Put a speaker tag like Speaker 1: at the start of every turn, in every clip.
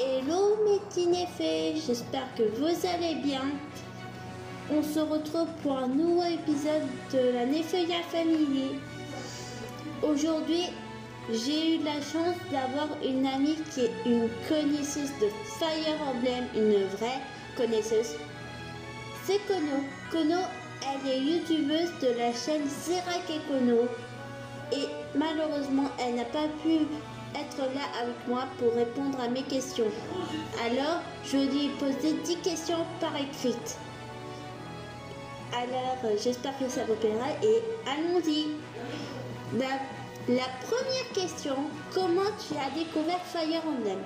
Speaker 1: Hello mes petits j'espère que vous allez bien. On se retrouve pour un nouveau épisode de la Nefeuilla Family. Aujourd'hui, j'ai eu la chance d'avoir une amie qui est une connaisseuse de Fire Emblem, une vraie connaisseuse. C'est Kono. Kono, elle est youtubeuse de la chaîne Zerak et Kono. Et malheureusement, elle n'a pas pu être là avec moi pour répondre à mes questions. Alors, je lui ai posé 10 questions par écrite. Alors, j'espère que ça vous plaira et allons-y. La, la première question, comment tu as découvert Fire Emblem?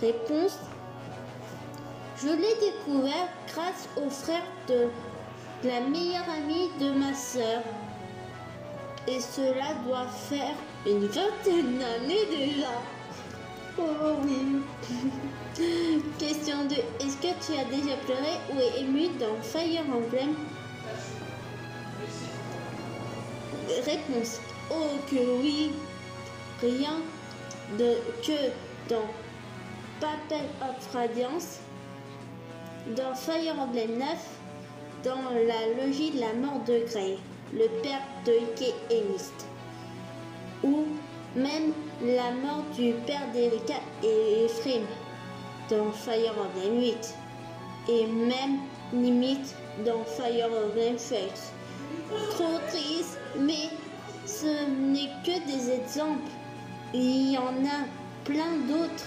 Speaker 1: Réponse, je l'ai découvert grâce au frère de la meilleure amie de ma sœur. Et cela doit faire une vingtaine d'années déjà. Oh oui. Question 2. Est-ce que tu as déjà pleuré ou ému dans Fire Emblem? Réponse. Oh que oui. Rien de que dans Papel of Radiance, dans Fire Emblem 9, dans la logique de la mort de Grey, le père de Ike et Mist ou même la mort du père d'Erika et Ephraim dans Fire Emblem 8 et même limite dans Fire Emblem Fates. Trop triste, mais ce n'est que des exemples. Il y en a plein d'autres.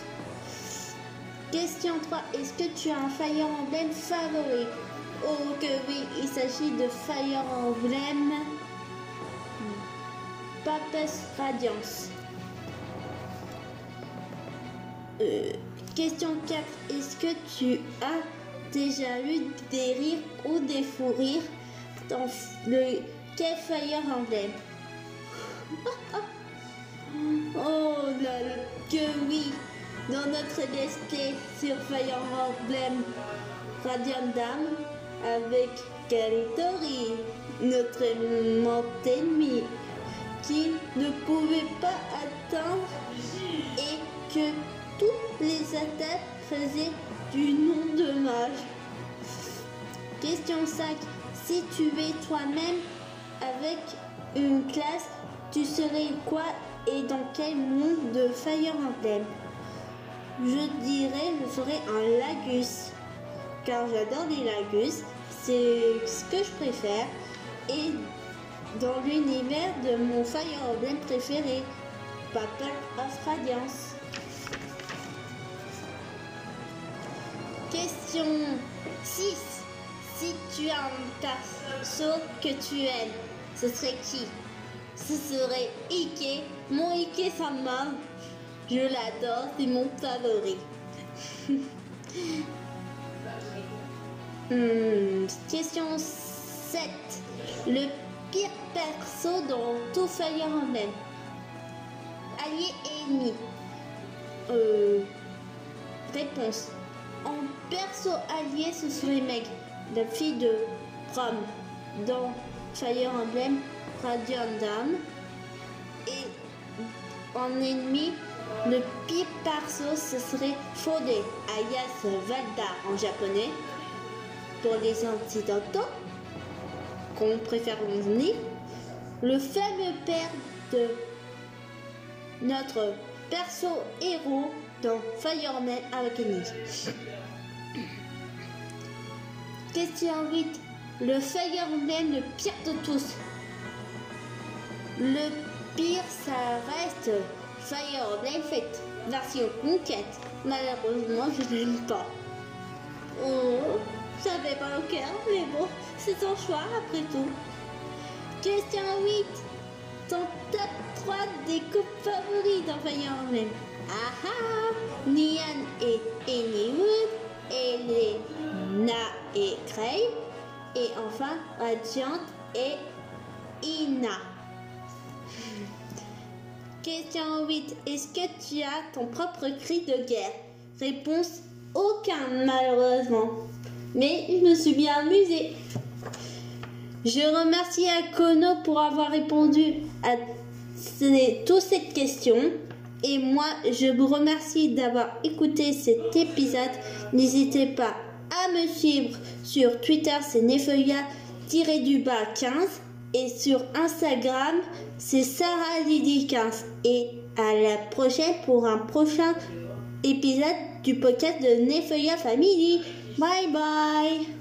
Speaker 1: Question 3. Est-ce que tu as un Fire Emblem favori? Oh que oui, il s'agit de Fire Emblem Papes Radiance. Euh, question 4. Est-ce que tu as déjà eu des rires ou des fous rires dans le quai Fire Emblem? Oh là là, que oui Dans notre LSP sur Fire Emblem Radiant Dame avec Karitori, notre aimant ennemi ne pouvait pas atteindre et que toutes les attaques faisaient du non-dommage. Question 5. Si tu es toi-même avec une classe, tu serais quoi et dans quel monde de Fire Emblem? Je dirais je serais un Lagus, car j'adore les Lagus, c'est ce que je préfère. Et dans l'univers de mon Fire préféré, Papa of Radiance. Question 6. Si tu as un perso que tu aimes, ce serait qui? Ce serait Ike, mon Ike Sama. Je l'adore, c'est mon favori. Hmm, question 7. Le pire perso dans tout Fire Emblem Allié et ennemi. Euh, réponse. En perso allié, ce serait Meg, la fille de Ram, dans Fire Emblem Radiant Dame. Et en ennemi, le pire perso, ce serait Fode, alias Valda en japonais. Pour les occidentaux, qu'on préfère venir, le fameux père de notre perso héros dans Fire Emblem Awakening. Question 8. Le Fire Emblem le pire de tous. Le pire, ça reste Fire Emblem Fate, version conquête. Malheureusement, je l'aime pas. Oh, ça fait pas au cœur, mais bon, c'est ton choix après tout. Question 8. Ton top 3 des coupes favoris dans Fire Emblem. Ah ah Nian et Anywood, Elena et Cray, et enfin Radiant et Ina. Question 8. Est-ce que tu as ton propre cri de guerre? Réponse aucun malheureusement. Mais je me suis bien amusée. Je remercie Akono pour avoir répondu à toutes ces questions. Et moi, je vous remercie d'avoir écouté cet épisode. N'hésitez pas à me suivre sur Twitter, c'est Nefeuilla-du-bas 15. Et sur Instagram, c'est Sarah Lydie 15. Et à la prochaine pour un prochain épisode du podcast de Nefeuilla Family. Bye-bye.